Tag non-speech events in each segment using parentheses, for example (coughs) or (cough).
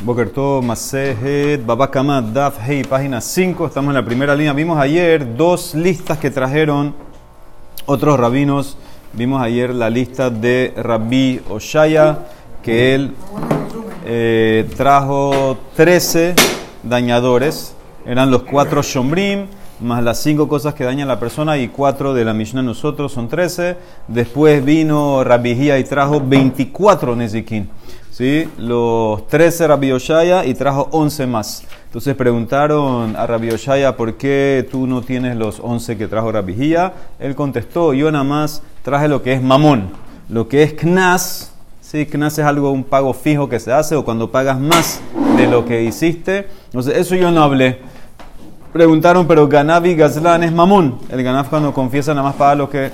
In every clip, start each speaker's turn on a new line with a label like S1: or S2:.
S1: Bokerto Masejet Babakama Daf Hey, página 5. Estamos en la primera línea. Vimos ayer dos listas que trajeron otros rabinos. Vimos ayer la lista de Rabbi Oshaya, que él eh, trajo 13 dañadores. Eran los cuatro Shombrim, más las cinco cosas que dañan a la persona y cuatro de la Mishnah nosotros son 13. Después vino Rabbi y trajo 24 Nezikin. ¿sí? los 13 Rabbi Oshaya y trajo 11 más. Entonces preguntaron a Rabbi Oshaya por qué tú no tienes los 11 que trajo Rabbi Él contestó, yo nada más traje lo que es mamón, lo que es knas. Sí, knas es algo, un pago fijo que se hace o cuando pagas más de lo que hiciste. Entonces, eso yo no hablé. Preguntaron, pero Ganavi Gazlan es mamón. El Ganav cuando confiesa nada más paga lo que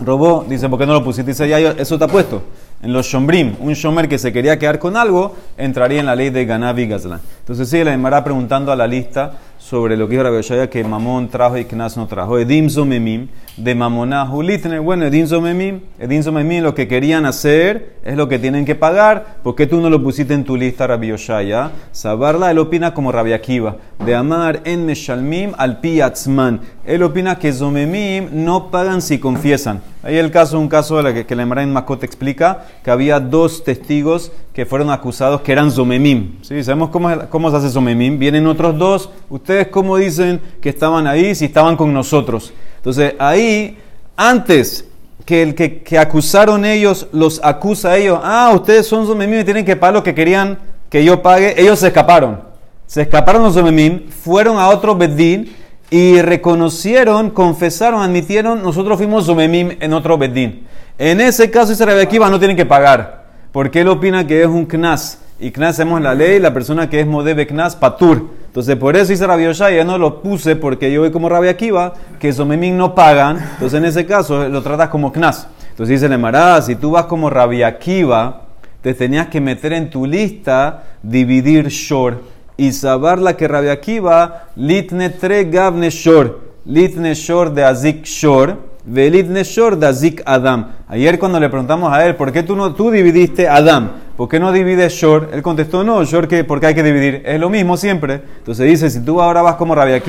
S1: robó. Dice, ¿por qué no lo pusiste? Dice, ya, eso está puesto en los shombrim, un shomer que se quería quedar con algo, entraría en la ley de Ganavi Gazlan. Entonces sigue la Emara preguntando a la lista sobre lo que dijo Rabbi que Mamón trajo y Knas no trajo. Edim Zomemim, de Mamonahu Litner. Bueno, Edim Zomemim, Edim Zomemim, lo que querían hacer es lo que tienen que pagar. ¿Por qué tú no lo pusiste en tu lista, Rabbi Yoshaya? Sabarla, él opina como Rabbi Akiva, de amar en Meshalmim al Piatzman. Él opina que Zomemim no pagan si confiesan. Ahí el caso, un caso de la que, la Emara en Makot explica que había dos testigos que fueron acusados que eran Zomemim. ¿Sí? ¿Sabemos cómo, cómo se hace Zomemim? Vienen otros dos. ¿Ustedes cómo dicen que estaban ahí si estaban con nosotros? Entonces ahí, antes que el que, que acusaron ellos los acusa a ellos, ah, ustedes son Zomemim y tienen que pagar lo que querían que yo pague, ellos se escaparon. Se escaparon los Zomemim, fueron a otro Bedín y reconocieron, confesaron, admitieron, nosotros fuimos Zomemim en otro Bedín. En ese caso, Rebequiva no tienen que pagar porque él opina que es un knas. Y knas hacemos la ley, la persona que es modebe knas, patur. Entonces, por eso dice Rabbi ya no lo puse porque yo voy como Rabbi Akiva, que Somemín no pagan. Entonces, en ese caso, lo tratas como knas. Entonces dice Lemara, si tú vas como Rabbi Akiva, te tenías que meter en tu lista, dividir shor. Y saber la que Rabbi Akiva, litne tre gavne shor. Litne shor de azik shor Velit Neshor Dazik Adam. Ayer cuando le preguntamos a él, ¿por qué tú, no, tú dividiste Adam? ¿Por qué no divides Shor? Él contestó, no, Shor, que, porque hay que dividir. Es lo mismo siempre. Entonces dice, si tú ahora vas como Rabia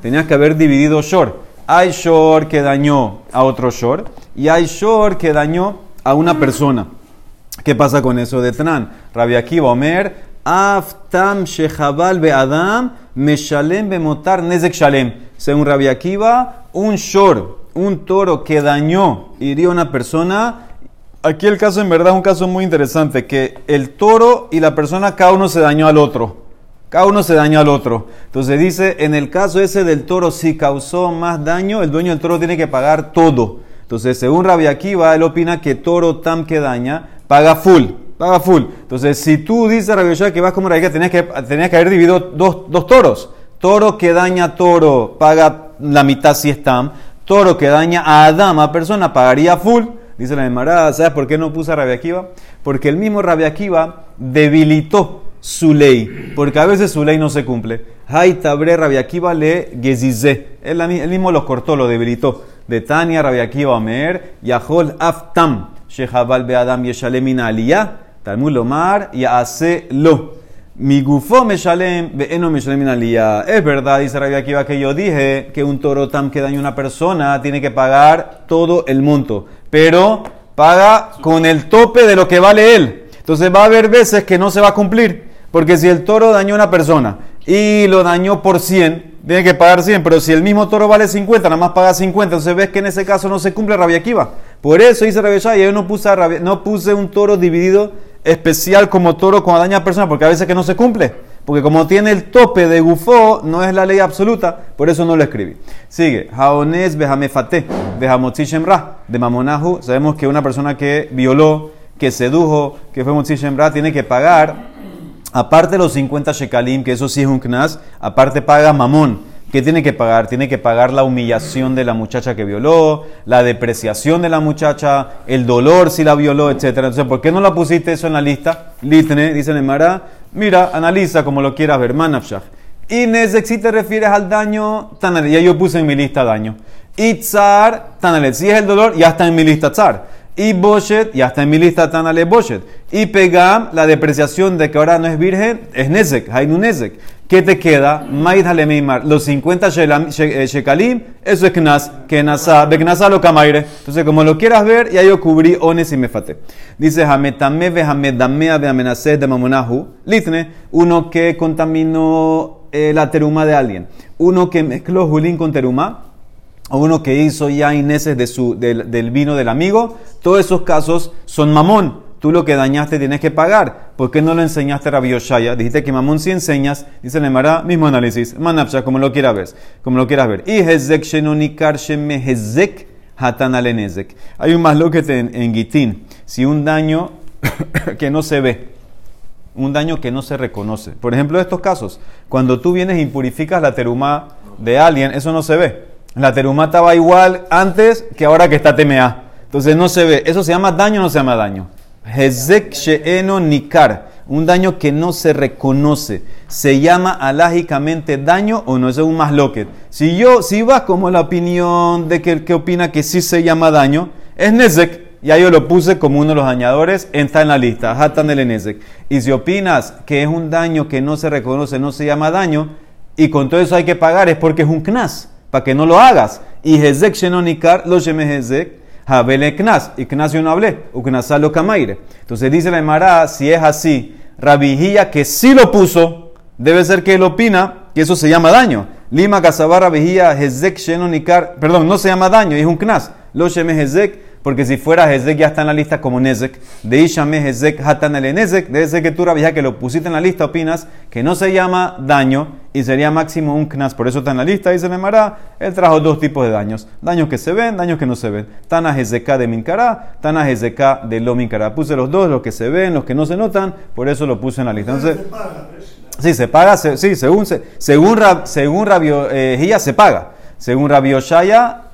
S1: tenías que haber dividido Shor. Hay Shor que dañó a otro Shor y hay Shor que dañó a una persona. ¿Qué pasa con eso de Tran? Rabia Omer, Aftam Shechabal Be Adam, Meshalem Bemotar Nezek Shalem. Según Rabia un Shor un toro que dañó, hirió a una persona, aquí el caso en verdad es un caso muy interesante, que el toro y la persona cada uno se dañó al otro. Cada uno se dañó al otro. Entonces dice, en el caso ese del toro, si causó más daño, el dueño del toro tiene que pagar todo. Entonces, según Rabbi Akiva, él opina que toro tam que daña, paga full. Paga full. Entonces, si tú dices, Rabbi Akiva, que vas como Rabbi tenías que, tenías que haber dividido dos, dos toros. Toro que daña toro, paga la mitad si es tam toro que daña a Adam, a persona, pagaría full. Dice la Emara, ¿sabes por qué no puso a Rabia Akiva? Porque el mismo Rabia Akiva debilitó su ley, porque a veces su ley no se cumple. Hay tabre Rabia Akiva le gezize. Él, mismo lo cortó, lo debilitó. De Tania Rabia Akiva Omer, Yahol Aftam, Shehabal Be Adam Yeshalemin Aliyah, Talmud Lomar, hace Lo. Mi gufo me shalem, me Es verdad, dice Rabbi Akiva, que yo dije que un toro tam que daña a una persona tiene que pagar todo el monto, pero paga con el tope de lo que vale él. Entonces va a haber veces que no se va a cumplir, porque si el toro dañó a una persona y lo dañó por 100, tiene que pagar 100, pero si el mismo toro vale 50, nada más paga 50, entonces ves que en ese caso no se cumple Rabbi Akiva. Por eso dice Akiva, yo no puse, no puse un toro dividido especial como toro cuando daña a personas, porque a veces que no se cumple. Porque como tiene el tope de gufó, no es la ley absoluta, por eso no lo escribí. Sigue, Jaones Behamefate, Behamotzi Shemra, de Mamonahu. Sabemos que una persona que violó, que sedujo, que fue Motzi Shemra, tiene que pagar, aparte los 50 shekalim, que eso sí es un knas, aparte paga mamón ¿Qué tiene que pagar? Tiene que pagar la humillación de la muchacha que violó, la depreciación de la muchacha, el dolor si la violó, etc. Entonces, ¿por qué no la pusiste eso en la lista? Litne, dice Nemara, mira, analiza como lo quieras ver, manafshach. Y si te refieres al daño, tanalet, ya yo puse en mi lista daño. Y tzar, tanalet, si es el dolor, ya está en mi lista tzar. Y Boshet, y hasta en mi lista Tanale Boshet. Y Pegam, la depreciación de que ahora no es virgen, es Nezek, Hainu Nezek. ¿Qué te queda? Maidhale Meimar. Los 50 eh, Shekalim, eso es Knas, Kenasa, Beknasa lo Kamaire. Entonces, como lo quieras ver, ya yo cubrí Ones y Mefate. Dice Hametame Vehamedamea Veamenase de Mamonahu. Litne, uno que contaminó eh, la teruma de alguien. Uno que mezcló Julín con teruma o uno que hizo ya ineses de su, del, vino del amigo, todos esos casos son mamón. Tú lo que dañaste tienes que pagar. ¿Por qué no lo enseñaste a Rabbi Yoshaya? Dijiste que mamón si enseñas, dice el Emara, mismo análisis. Manapsha, como lo quieras ver. Como lo quieras ver. Y hezek hezek. Hay un más loquete en, en Gitín. Si un daño (coughs) que no se ve, un daño que no se reconoce. Por ejemplo, estos casos, cuando tú vienes e impurificas la teruma de alguien, eso no se ve. La teruma estaba igual antes que ahora que está TMA. Entonces no se ve. ¿Eso se llama daño o no se llama daño? Hezek she'eno nikar. Un daño que no se reconoce. ¿Se llama alágicamente daño o no? es un más loquet. Si yo, si vas como la opinión de que el que opina que sí se llama daño, es Nezek. Ya yo lo puse como uno de los dañadores, está en la lista. Hatan el Nezek. Y si opinas que es un daño que no se reconoce, no se llama daño, y con todo eso hay que pagar, es porque es un knas para que no lo hagas. Y Hezek Shenonikar, lo Sheme Hezek, Habele Knas. Y Knas yo no hablé, Uknasalo Kamaire. Entonces dice la Emara, si es así, Rabijía que sí lo puso, debe ser que él opina que eso se llama daño. Lima Kasabar Rabijía Hezek Shenonikar, perdón, no se llama daño, es un Knas. Lo Sheme Hezek porque si fuera Hezek ya está en la lista como Nezek, de Ishame Hezek Hatan el Nezek, debe ser que tú, Rabia, que lo pusiste en la lista, opinas que no se llama daño y sería máximo un knas, por eso está en la lista, dice Nemara, él trajo dos tipos de daños, daños que se ven, daños que no se ven, Tana Hezek de Minkará, Tana Hezek de Lo Minkará, puse los dos, los que se ven, los que no se notan, por eso lo puse en la lista. Entonces, sí, se paga, sí, según, según, según Rabio eh, se paga. Según Rabbi Oshaya,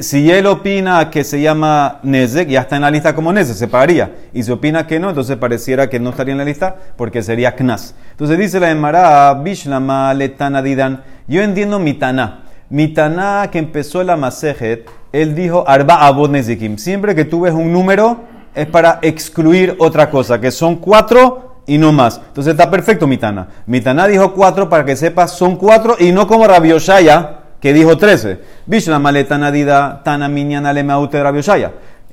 S1: si él opina que se llama Nezek, ya está en la lista como Nezek, se pagaría. Y si opina que no, entonces pareciera que no estaría en la lista porque sería Knas. Entonces dice la Emara, Bishlama letana didan. Yo entiendo mi Taná. Mi Taná que empezó la Masejet, él dijo Arba Abod Nezikim. Siempre que tú ves un número, es para excluir otra cosa, que son cuatro y no más. Entonces está perfecto mi Taná. Mi Taná dijo cuatro para que sepas, son cuatro y no como Rabbi Oshaya que dijo 13. Vishna maleta nadida tana minyana le maute Rabbi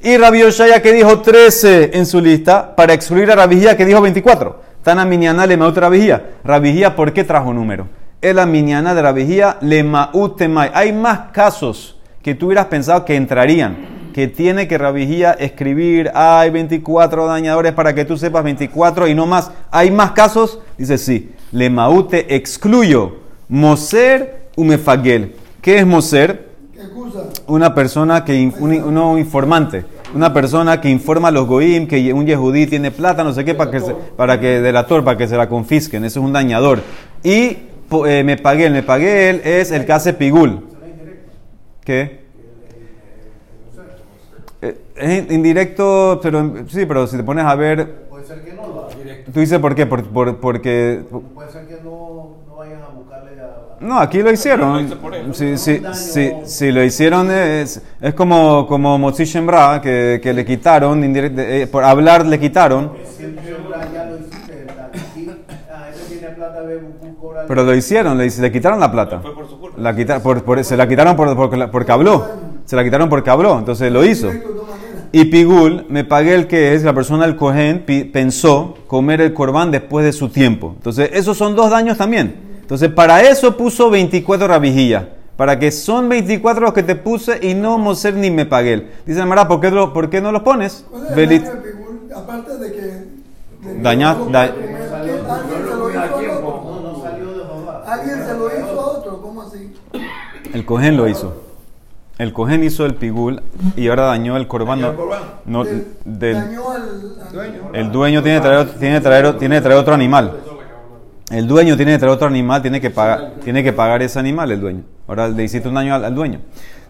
S1: Y Rabbi Oshaya que dijo 13 en su lista para excluir a Rabijía que dijo 24. Tana minyana le maute Rabijía. Rabijía, ¿por qué trajo número? Es la minyana de Rabijía. Hay más casos que tú hubieras pensado que entrarían. Que tiene que Rabijía escribir, hay 24 dañadores para que tú sepas 24 y no más. ¿Hay más casos? Dice sí. Le maute excluyo. Moser umefagel. ¿Qué es Moser? Una persona que, un, informante, una persona que informa a los goim que un yehudí tiene plata, no sé qué, para que, se, para que delator, para que se la confisquen. Eso es un dañador. Y eh, me pagué, me pagué él es el que hace pigul. ¿Qué? Eh, es indirecto, pero sí, pero si te pones a ver. Puede ser que no lo Tú dices por qué, por, por, porque. Puede ser que no no, aquí lo hicieron. Sí, sí, sí, sí, lo hicieron. Es, es como, como Shembra, que, que le quitaron, eh, por hablar le quitaron. Pero lo hicieron, le, le quitaron la plata. La por, por, se la quitaron por, por, porque habló. Se la quitaron porque habló, entonces lo hizo. Y Pigul, me pagué el que es, la persona del Cohen pensó comer el corbán después de su tiempo. Entonces, esos son dos daños también. Entonces, para eso puso 24 rabijillas. Para que son 24 los que te puse y no Moser ni me pagué. Dice Mara, ¿por qué, ¿por qué no los pones?
S2: Belit... Aparte de que. De
S1: Dañar. Da...
S2: Alguien se lo hizo a otro, ¿cómo así?
S1: El cohen lo hizo. El cohen hizo el pigul y ahora dañó el corbán. No, del, dañó al, dueño. El dueño tiene que traer, tiene traer, tiene que traer otro animal. El dueño tiene que traer otro animal, tiene que pagar, tiene que pagar ese animal el dueño. Ahora le hiciste un daño al, dueño.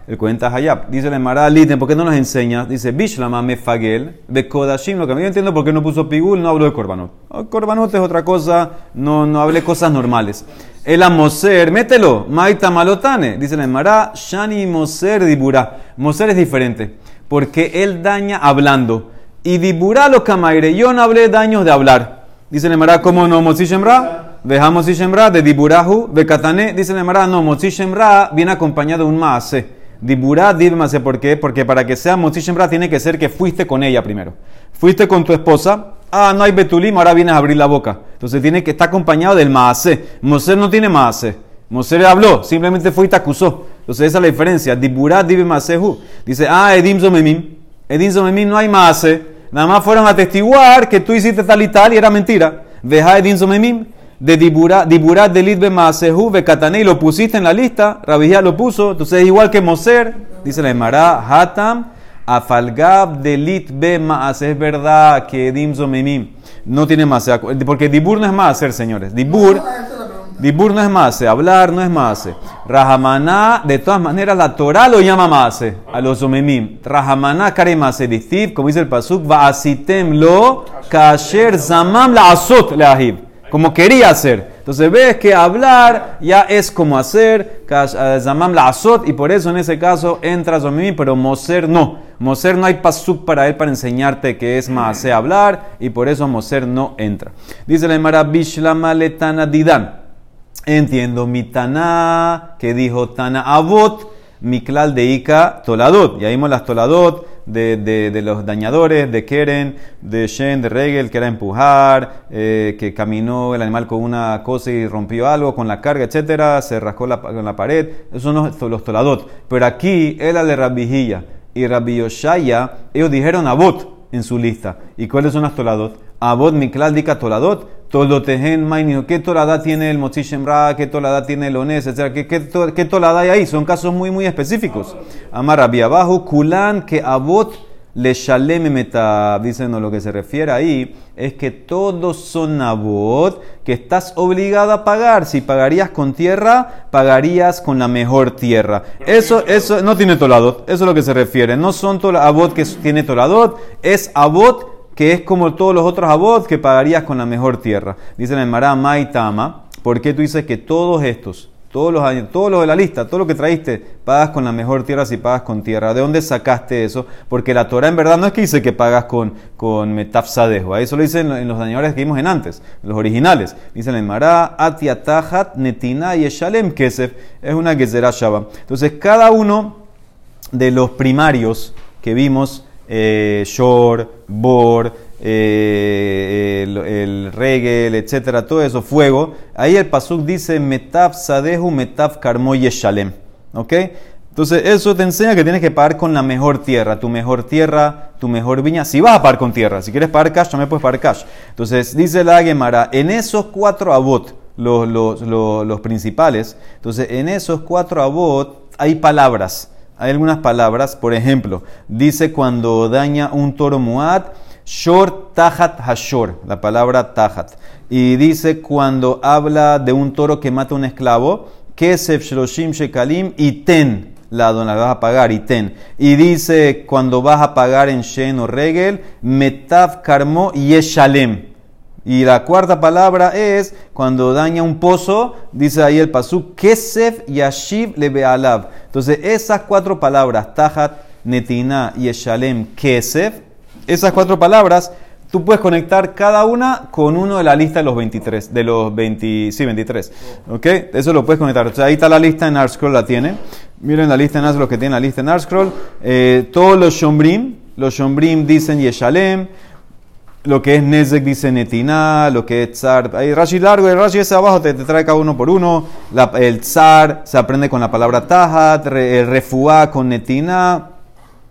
S1: El cuenta Hayab. Dice la Emara Liten, ¿por qué no nos enseña? Dice, Bishlama me fagel, Kodashim. Lo que yo entiendo por qué no puso pigul, no hablo de korbanot. Oh, korbanot es otra cosa, no, no hablé cosas normales. El amoser, mételo, maita malotane. Dice la Emara, Shani moser dibura. Moser es diferente. porque él daña hablando. Y diburá lo camaire, yo no hablé daños de hablar. Dice el Emara, ¿cómo no? Motzi Shemra, dejamos Shemra, de diburahu, de katane. Dice el Emara, no, Motzi Shemra viene acompañado de un maase. Diburá, maase, ¿por qué? Porque para que sea Motzi Shemra tiene que ser que fuiste con ella primero. Fuiste con tu esposa, ah, no hay betulim, ahora vienes a abrir la boca. Entonces tiene que estar acompañado del maase. Moser no tiene maase. Moser habló, simplemente fue y te acusó. Entonces esa es la diferencia. Diburá, masehu. Dice, ah, edim zomemim. Edim zomemim no hay maase. Nada más fueron a atestiguar que tú hiciste tal y tal y era mentira. Deja Edin Somemim, de Diburat de Litbe Maasehu, Bekatane, y lo pusiste en la lista. Rabijá lo puso. Entonces es igual que Moser, dice la Emara, Hatam, Afalgab de Litbe Maase. Es verdad que Edim Somemim no tiene más. Porque Dibur no es Maaser, señores. Dibur. Dibur no es mase, hablar no es mase. Rahamaná, de todas maneras, la Torah lo llama mase a los omemim. Rahamaná kare distiv, como dice el pasuk, va asitem lo kasher zamam la asot le ahib. Como quería hacer. Entonces ves que hablar ya es como hacer, eh, y por eso en ese caso entras omemim, pero moser no. Moser no hay pasuk para él para enseñarte que es más hablar, y por eso moser no entra. Dice la Emara letana didan. Entiendo mi Taná, que dijo Tana Abot, Miklal de Ika Toladot. Ya vimos las Toladot de, de, los dañadores, de Keren, de Shen, de Regel, que era empujar, eh, que caminó el animal con una cosa y rompió algo con la carga, etcétera, se rascó la, con la pared. Esos son los, Toladot. Pero aquí era de Rabijilla y Rabbi Yoshaya, ellos dijeron Abot en su lista. ¿Y cuáles son las Toladot? Abot Miklal de Ika Toladot Tolotehen Maini, ¿qué tolada tiene el Mochi Shemra? ¿Qué tolada tiene el Ones? ¿Qué, qué, tolada hay ahí? Son casos muy, muy específicos. Amar abajo, Kulan que Abot le Shalem meta. Dicen, lo que se refiere ahí es que todos son Abot que estás obligado a pagar. Si pagarías con tierra, pagarías con la mejor tierra. Eso, eso no tiene toladot. Eso es lo que se refiere. No son Abot que tiene toladot, es Abot que es como todos los otros abot que pagarías con la mejor tierra. Dice la Emara Maitama, ¿por qué tú dices que todos estos, todos los todos los de la lista, todo lo que traíste, pagas con la mejor tierra si pagas con tierra? ¿De dónde sacaste eso? Porque la Torah en verdad no es que dice que pagas con, con metafsadejo, eso lo dicen en los dañadores que vimos en antes, los originales. Dice la Emara, Atiatahat Netina y Eshalem Kesef, es una Gezerah Shaba. Entonces, cada uno de los primarios que vimos, eh, shor, bor, eh, el, regel, etcétera, todo eso, fuego. Ahí el pasuk dice metaf sadehu, metaf karmo yeshalem. ¿Ok? Entonces, eso te enseña que tienes que pagar con la mejor tierra, tu mejor tierra, tu mejor viña. Si vas a pagar con tierra, si quieres pagar cash, también puedes pagar cash. Entonces, dice la Gemara, en esos cuatro abot, los, los, principales, entonces, en esos cuatro abot hay palabras hay algunas palabras, por ejemplo, dice cuando daña un toro muad, shor tahat hashor, la palabra tahat. Y dice cuando habla de un toro que mata a un esclavo, kesef shloshim shekalim y ten, la dona vas a pagar y ten. Y dice cuando vas a pagar en shen o regel, metav karmo yeshalem y la cuarta palabra es cuando daña un pozo, dice ahí el pasuk, Kesef Yashiv Lebealav. Entonces, esas cuatro palabras, Tahat, Netina y Eshalem Kesef, esas cuatro palabras, tú puedes conectar cada una con uno de la lista de los 23, de los 20, sí, 23. ¿Ok? Eso lo puedes conectar. Entonces, ahí está la lista en ArtScroll, la tiene. Miren la lista en ArtScroll, que tiene la lista en ArtScroll. Eh, todos los Shombrim, los Shombrim dicen Yeshalem lo que es Nezek dice Netina, lo que es Tzar. Hay Rashi largo, el Rashi ese abajo te, trae cada uno por uno. el Tzar se aprende con la palabra Tahat, el Refuá con Netina,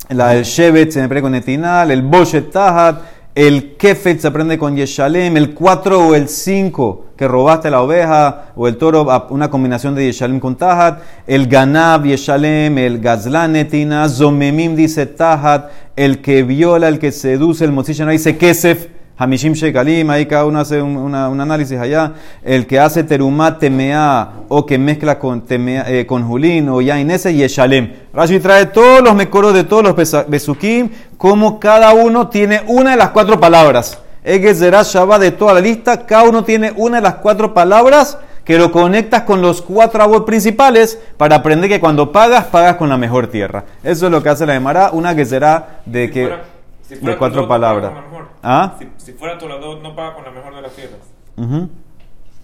S1: la, el Shevet se aprende con Netina, el Boshet Tahat, el Kefet se aprende con Yeshalem, el 4 o el 5 que robaste la oveja o el toro, una combinación de Yeshalem con Tahat, el Ganab Yeshalem, el Gazlan Netina, Zomemim dice Tahat, el que viola, el que seduce, el Mosishan dice Kesef, Hamishim Shekalim, ahí cada uno hace un, análisis allá, el que hace Terumat Temea o que mezcla con, temea, eh, con Julín o Yainese Yeshalem. Rashi trae todos los mecoros de todos los Besukim, como cada uno tiene una de las cuatro palabras. Egezerá Shabbat de toda la lista, cada uno tiene una de las cuatro palabras que lo conectas con los cuatro abuelos principales para aprender que cuando pagas, pagas con la mejor tierra. Eso es lo que hace la Gemara, una que será de que
S3: si fuera
S1: de cuatro palabras. ¿Ah?
S3: Si, si fuera Toladot, no paga con la mejor de las
S2: que estamos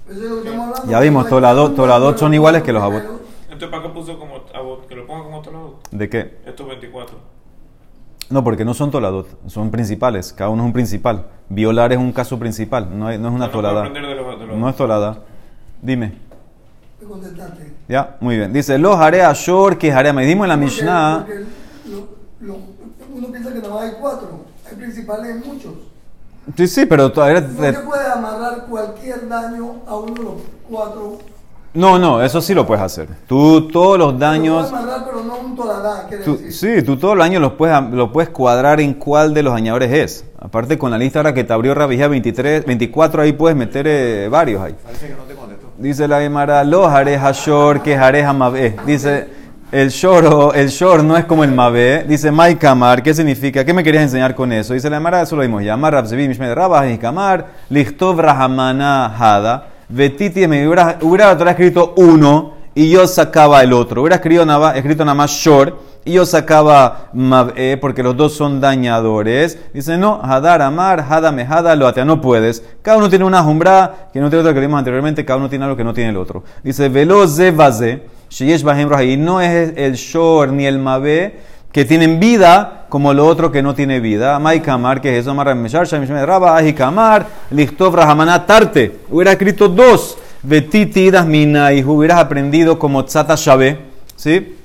S2: hablando.
S1: Ya vimos, toladot- toladot son iguales que los abot.
S3: Entonces, ¿para qué puso como abot? Que lo ponga como Toladot.
S1: ¿De qué?
S3: Estos 24.
S1: No, porque no son toladot, son principales. Cada uno es un principal. Violar es un caso principal, no es, no es una
S3: No,
S1: tolada.
S3: de los- de los-
S1: No es tolada. Dime. Ya, muy bien. Dice, los haré a shor, que haré a. Me dimos en la Mishnah.
S2: lo- lo- que nada más hay cuatro. Hay principales en muchos.
S1: Sí, sí, pero todavía.
S2: No se puede amarrar cualquier daño a uno de los cuatro.
S1: No, no, eso sí lo puedes hacer. Tú todos los
S2: Lo
S1: daños.
S2: puede amarrar, pero no un toladá,
S1: Tú-
S2: decir.
S1: sí, tú todos los años los puedes, lo puedes cuadrar en cuál de los añadores es. Aparte con la lista ahora que te abrió Rabijá 23, 24, ahí puedes meter eh, varios ahí. Dice la Gemara, los haré hashor, que haré hamabé. Dice, el shor, el shor no es como el mabé. Dice, mai kamar, ¿qué significa? ¿Qué me querías enseñar con eso? Dice la Gemara, eso lo vimos ya. Mar rabzevi mishmed rabah kamar, lichtov rahamana hada, vetiti, me hubiera, hubiera escrito uno y yo sacaba el otro. Hubiera escrito nada, escrito nada más shor y yo sacaba mabé porque los dos son dañadores. Dice, no, hadar amar, hada mejada, lo atea, no puedes. Cada uno tiene una jumbra que no tiene otra que vimos anteriormente, cada uno tiene algo que no tiene el otro. Dice, velo ze sheyesh bahem rahi. No es el shor ni el mabé que tienen vida como lo otro que no tiene vida. Mai kamar, que es eso, Amar Meshar, Shamishmed Rabba, Ahi kamar, Lichtov Rahamana Tarte. Hubiera escrito dos, Betiti Dasmina, y hubieras aprendido como Tzata Shabe, ¿sí?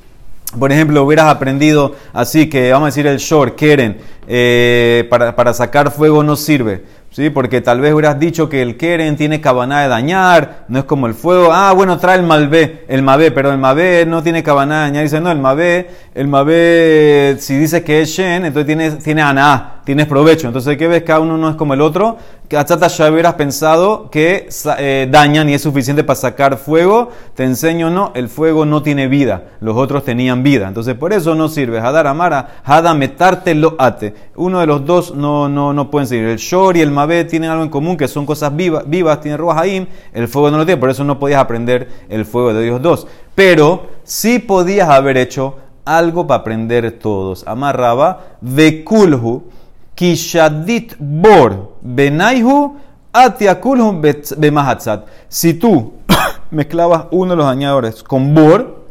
S1: Por ejemplo, hubieras aprendido así que, vamos a decir, el short, Keren, eh, para, para sacar fuego no sirve. ¿Sí? Porque tal vez hubieras dicho que el Keren tiene cabana de dañar, no es como el fuego. Ah, bueno, trae el Malvé, el Mabé, pero el Mabé no tiene cabana de dañar. Dice, no, el Mabé, el Mabé, si dice que es Shen, entonces tiene, tiene Aná, tienes provecho. Entonces, ¿qué ves? Cada uno no es como el otro. Que a Chata ya hubieras pensado que eh, dañan y es suficiente para sacar fuego. Te enseño, no, el fuego no tiene vida. Los otros tenían vida. Entonces, por eso no sirve. Hadar Amara, Hada metarte lo ate. Uno de los dos no, no, no pueden seguir. El Shor y el Mabé tienen algo en común, que son cosas vivas, vivas tienen Ruajaim. El fuego no lo tiene, por eso no podías aprender el fuego de ellos dos. Pero sí podías haber hecho algo para aprender todos. Amarraba, Vekulhu, Bor, Bemahatzat. Si tú (coughs) mezclabas uno de los añadores con Bor,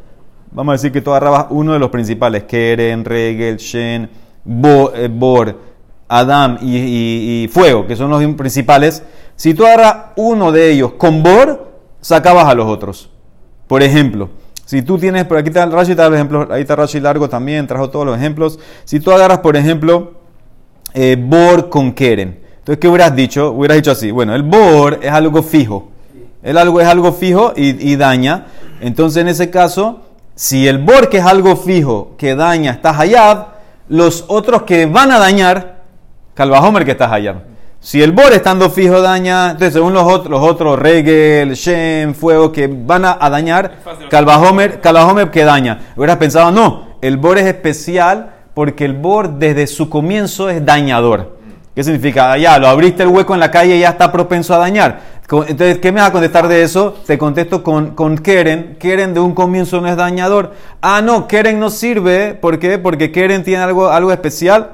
S1: vamos a decir que tú agarrabas uno de los principales, Keren, Regel, Shen, eh, Bor, Adam y, Fuego, que son los principales. Si tú agarras uno de ellos con Bor, sacabas a los otros. Por ejemplo, si tú tienes, por aquí está Rashi, está el ejemplo, ahí está Rashi largo también, trajo todos los ejemplos. Si tú agarras, por ejemplo, eh, Bor con Keren. Entonces, ¿qué hubieras dicho? Hubieras dicho así, bueno, el Bor es algo fijo. El algo es algo fijo y, y daña. Entonces, en ese caso, si el Bor que es algo fijo que daña está Hayab, los otros que van a dañar, Calvajomer que está Hayab. Si el Bor estando fijo daña, entonces según los otros, los otros Regel, Shem, Fuego, que van a, a dañar. Calvajomer, Calvajomer que daña. Hubieras pensado, no, el Bor es especial porque el Bor desde su comienzo es dañador. ¿Qué significa? Ah, Ya, lo abriste el hueco en la calle y ya está propenso a dañar. Entonces, ¿qué me vas a contestar de eso? Te contesto con, con Keren. Keren de un comienzo no es dañador. Ah, no, Keren no sirve. ¿Por qué? Porque Keren tiene algo, algo especial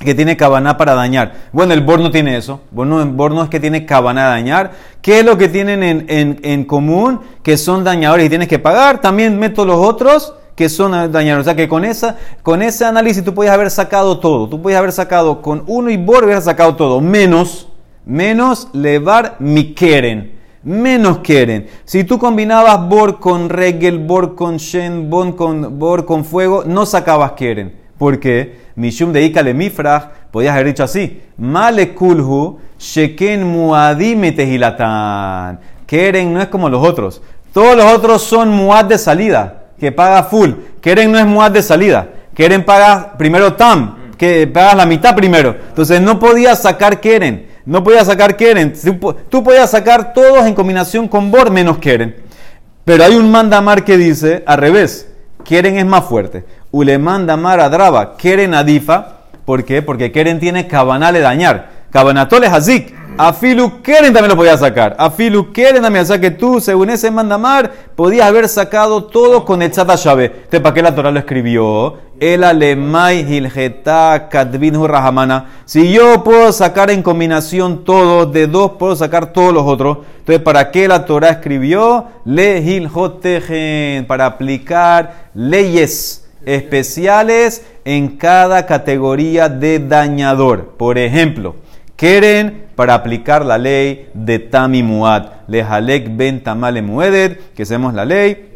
S1: que tiene cabana para dañar. Bueno, el Bor no tiene eso. Bueno, el Bor no es que tiene cabana de dañar. ¿Qué es lo que tienen en, en- en común? Que son dañadores y tienes que pagar. También meto los otros que son dañadores. O sea que con, esa, con ese análisis tú podías haber sacado todo. Tú podías haber sacado con uno y Bor, hubieras sacado todo. Menos, menos levar mi Keren. Menos Keren. Si tú combinabas Bor con Regel, Bor con Shen, Bor con, Bor con Fuego, no sacabas Keren. ¿Por qué? Mishum de Ikale Mifrach, podías haber dicho así: Male kulhu, sheken muadime tehilatan. Keren no es como los otros. Todos los otros son muad de salida, que paga full. Keren no es muad de salida. Keren paga primero tam, que pagas la mitad primero. Entonces no podías sacar Keren. No podías sacar Keren. Tú, po- tú podías sacar todos en combinación con Bor menos Keren. Pero hay un mandamar que dice al revés. Keren es más fuerte. Uleman damar adraba. Keren adifa. ¿Por qué? Porque Keren tiene cabanal de dañar. Cabanatol es azik. Afilu Keren también lo podía sacar. Afilu Keren también. O sea que tú, según ese mandamar, podías haber sacado todo con el llave. Entonces, ¿para qué la Torah lo escribió? El alemay hilgeta kadvin rahamana. Si yo puedo sacar en combinación todos, de dos puedo sacar todos los otros. Entonces, ¿para qué la Torah escribió? Le hiljotejen. Para aplicar leyes especiales en cada categoría de dañador. Por ejemplo, quieren para aplicar la ley de Tami Muad, Lejalek ben Tamale Muedet, que hacemos la ley,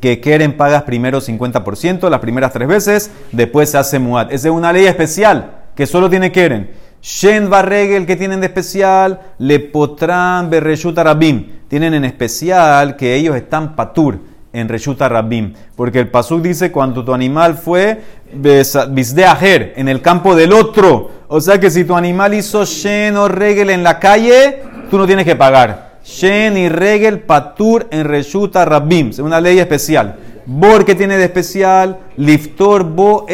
S1: que quieren pagas primero 50%, las primeras tres veces, después se hace Muad. Esa es una ley especial que solo tiene Keren. Shen Barregel, que tienen de especial? Le Potran Berreshut Rabim. Tienen en especial que ellos están patur en Reshuta Rabim. Porque el Pasuk dice cuando tu animal fue Bisdeajer, en el campo del otro. O sea que si tu animal hizo Shen o Regel en la calle, tú no tienes que pagar. Shen y Regel Patur en Reshuta Rabim. Es una ley especial. Bor que tiene de especial, Liftor Bo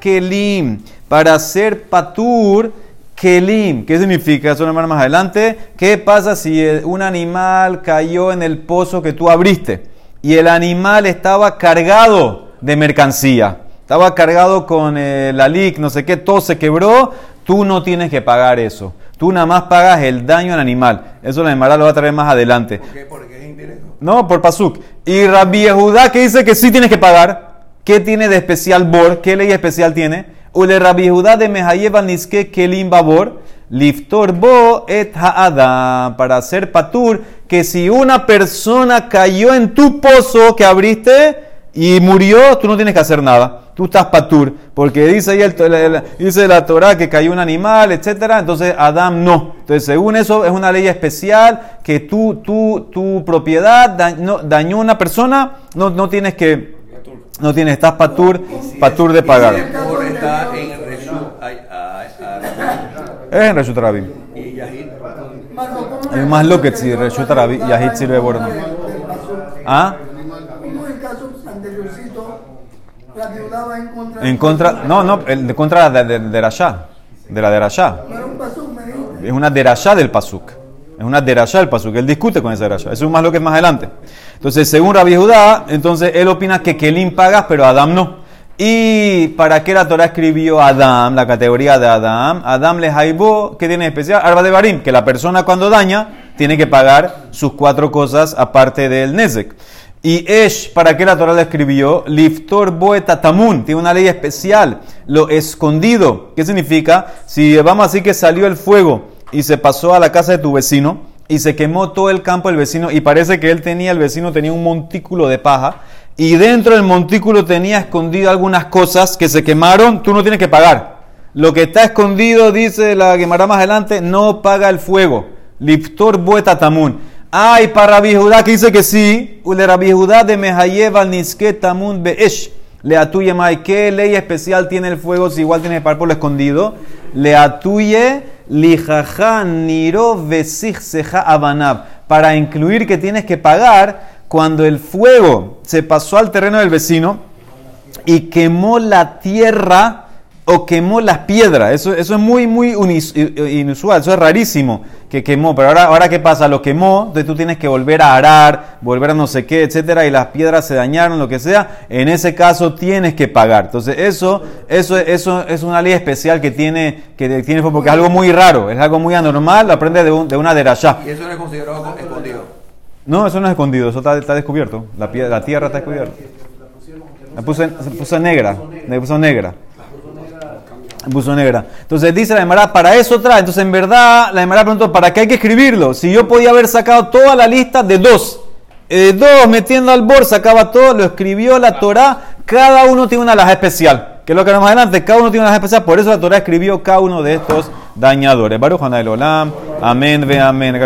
S1: Kelim. Para hacer Patur, Kelim. ¿Qué significa? Eso más adelante. ¿Qué pasa si un animal cayó en el pozo que tú abriste? Y el animal estaba cargado de mercancía. Estaba cargado con eh, la LIC, no sé qué, todo se quebró. Tú no tienes que pagar eso. Tú nada más pagas el daño al animal. Eso la Emara lo va a traer más adelante.
S4: ¿Por qué? Porque es indirecto.
S1: No, por Pasuk. Y Rabbi Judá que dice que sí tienes que pagar. ¿Qué tiene de especial Bor? ¿Qué ley especial tiene? Ule Rabbi Judá de Mehayev Niske Kelim Babor. Liftor Bo et Ha'adam. Para hacer patur que si una persona cayó en tu pozo que abriste y murió, tú no tienes que hacer nada. Tú estás patur, porque dice ahí el, dice la Torah que cayó un animal, etcétera. Entonces Adam no. Entonces según eso es una ley especial que tú, tú, tu propiedad dañó, a una persona, no, no tienes que, no tienes, estás patur, patur de pagar. Es en Reshut Rabim. Es más lo que si Reshut Rabim Yahid sirve bueno. ¿Ah?
S2: en contra.
S1: No, no, el de contra de, de, de Rasha, de la de Rasha.
S2: No era un pasuk, me dijiste.
S1: Es una derashá del pasuk. Es una derashá del pasuk. Él discute con esa derashá. Eso es más lo que es más adelante. Entonces, según Rabbi Judá, entonces él opina que Kelim pagas, pero Adam no. ¿Y para qué la Torah escribió Adam, la categoría de Adam? Adam le jaibó, ¿qué tiene especial? Arba de Barim, que la persona cuando daña tiene que pagar sus cuatro cosas aparte del Nezek. Y Esh, ¿para qué la Torah la escribió? Liftor Boetatamun, tiene una ley especial, lo escondido. ¿Qué significa? Si vamos así que salió el fuego y se pasó a la casa de tu vecino y se quemó todo el campo del vecino y parece que él tenía, el vecino tenía un montículo de paja y dentro del montículo tenía escondido algunas cosas que se quemaron, tú no tienes que pagar. Lo que está escondido, dice la quemará más adelante, no paga el fuego. Liptor bueta tamun. Ay, para Rabbi Judá que dice que sí. Ule Rabbi Judá de Mehayev al tamun beesh. Le atuye mai. ¿Qué ley especial tiene el fuego si igual tiene que pagar por lo escondido? Le atuye lijaja niro vesich seja abanab. Para incluir que tienes que pagar cuando el fuego se pasó al terreno del vecino y quemó la tierra o quemó las piedras. Eso, eso es muy, muy inusual, eso es rarísimo que quemó. Pero ahora, ahora ¿qué pasa? Lo quemó, entonces tú tienes que volver a arar, volver a no sé qué, etcétera, y las piedras se dañaron, lo que sea. En ese caso tienes que pagar. Entonces, eso, eso, eso es una ley especial que tiene, que tiene, porque es algo muy raro, es algo muy anormal, lo aprende de, de una derashá.
S4: Y eso no es considerado escondido.
S1: No, eso no es escondido, eso está, descubierto. La, la, tierra está descubierta. La puse, se puso negra, me puso negra. Me puso negra. Entonces dice la Emara, para eso trae. Entonces en verdad la Emara preguntó, ¿para qué hay que escribirlo? Si yo podía haber sacado toda la lista de dos. Eh, dos metiendo al bor, sacaba todo, lo escribió la Torah. Cada uno tiene una laja especial. Que es lo que vemos adelante, cada uno tiene una laja especial. Por eso la Torah escribió cada uno de estos dañadores. Baruch Olam. Amén, ve amén.